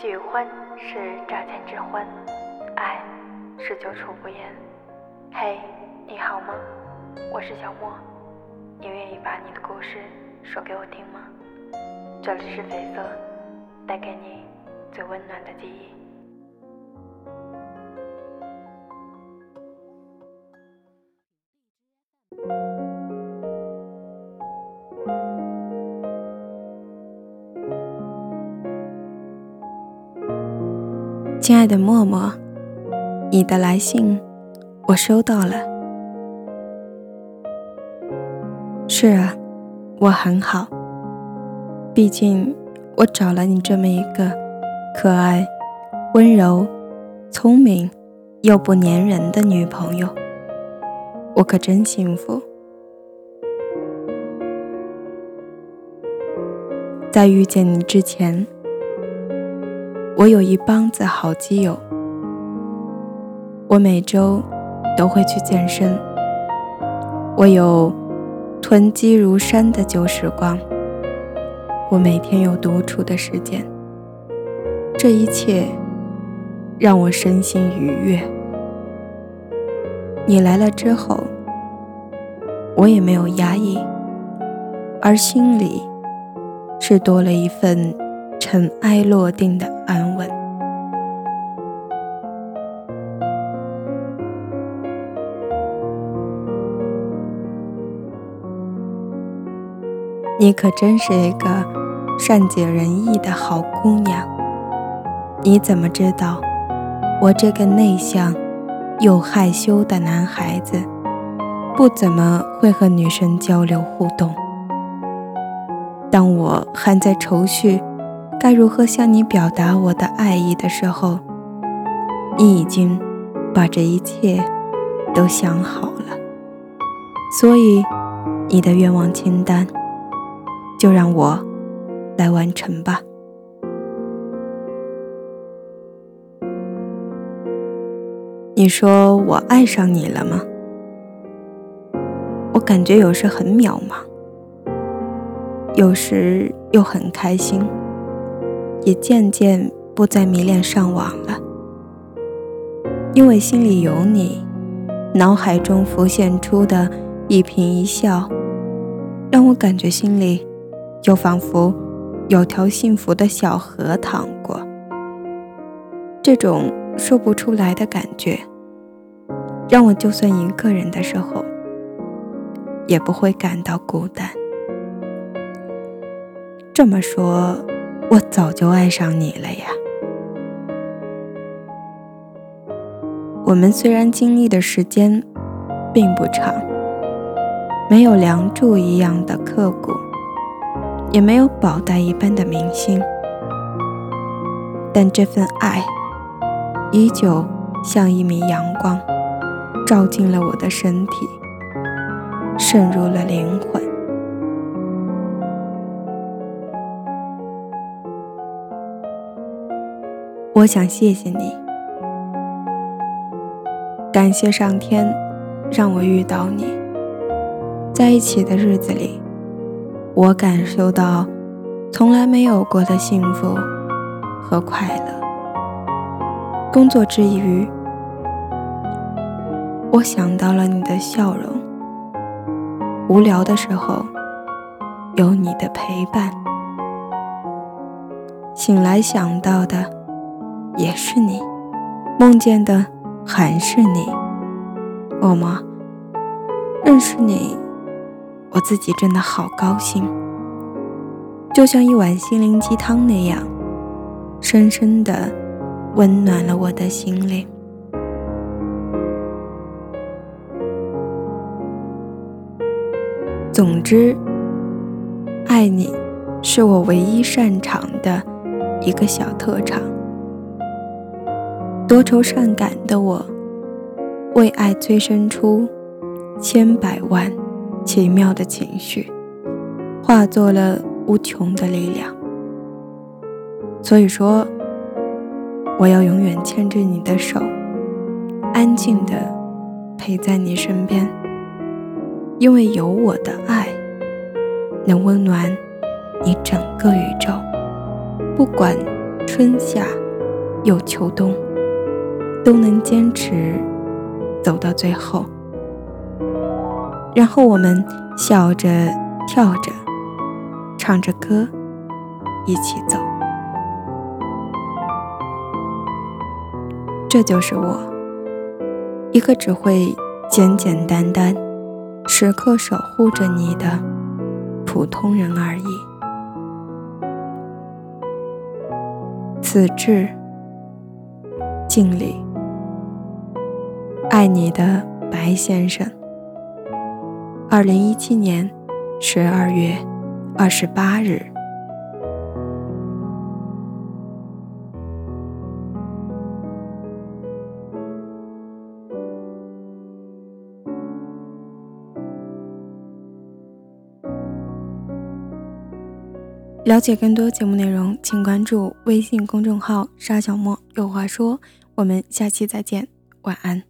喜欢是乍见之欢，爱是久处不厌。嘿，你好吗？我是小莫，你愿意把你的故事说给我听吗？这里是绯色，带给你最温暖的记忆。亲爱的默默，你的来信我收到了。是啊，我很好。毕竟我找了你这么一个可爱、温柔、聪明又不粘人的女朋友，我可真幸福。在遇见你之前。我有一帮子好基友，我每周都会去健身。我有囤积如山的旧时光，我每天有独处的时间。这一切让我身心愉悦。你来了之后，我也没有压抑，而心里是多了一份。尘埃落定的你可真是一个善解人意的好姑娘。你怎么知道我这个内向又害羞的男孩子不怎么会和女生交流互动？当我还在愁绪。该如何向你表达我的爱意的时候，你已经把这一切都想好了。所以，你的愿望清单就让我来完成吧。你说我爱上你了吗？我感觉有时很渺茫，有时又很开心。也渐渐不再迷恋上网了，因为心里有你，脑海中浮现出的一颦一笑，让我感觉心里就仿佛有条幸福的小河淌过。这种说不出来的感觉，让我就算一个人的时候，也不会感到孤单。这么说。我早就爱上你了呀！我们虽然经历的时间并不长，没有梁祝一样的刻骨，也没有宝黛一般的明星，但这份爱依旧像一米阳光，照进了我的身体，渗入了灵魂。我想谢谢你，感谢上天让我遇到你。在一起的日子里，我感受到从来没有过的幸福和快乐。工作之余，我想到了你的笑容。无聊的时候，有你的陪伴。醒来想到的。也是你，梦见的还是你，默默。认识你，我自己真的好高兴，就像一碗心灵鸡汤那样，深深的温暖了我的心灵。总之，爱你是我唯一擅长的一个小特长。多愁善感的我，为爱催生出千百万奇妙的情绪，化作了无穷的力量。所以说，我要永远牵着你的手，安静的陪在你身边，因为有我的爱，能温暖你整个宇宙，不管春夏，又秋冬，都能坚持走到最后。然后我们笑着、跳着、唱着歌，一起走。这就是我，一个只会简简单单、时刻守护着你的普通人而已。此致敬礼，爱你的白先生。二零一七年十二月二十八日。了解更多节目内容，请关注微信公众号“沙小莫有话说”。我们下期再见，晚安。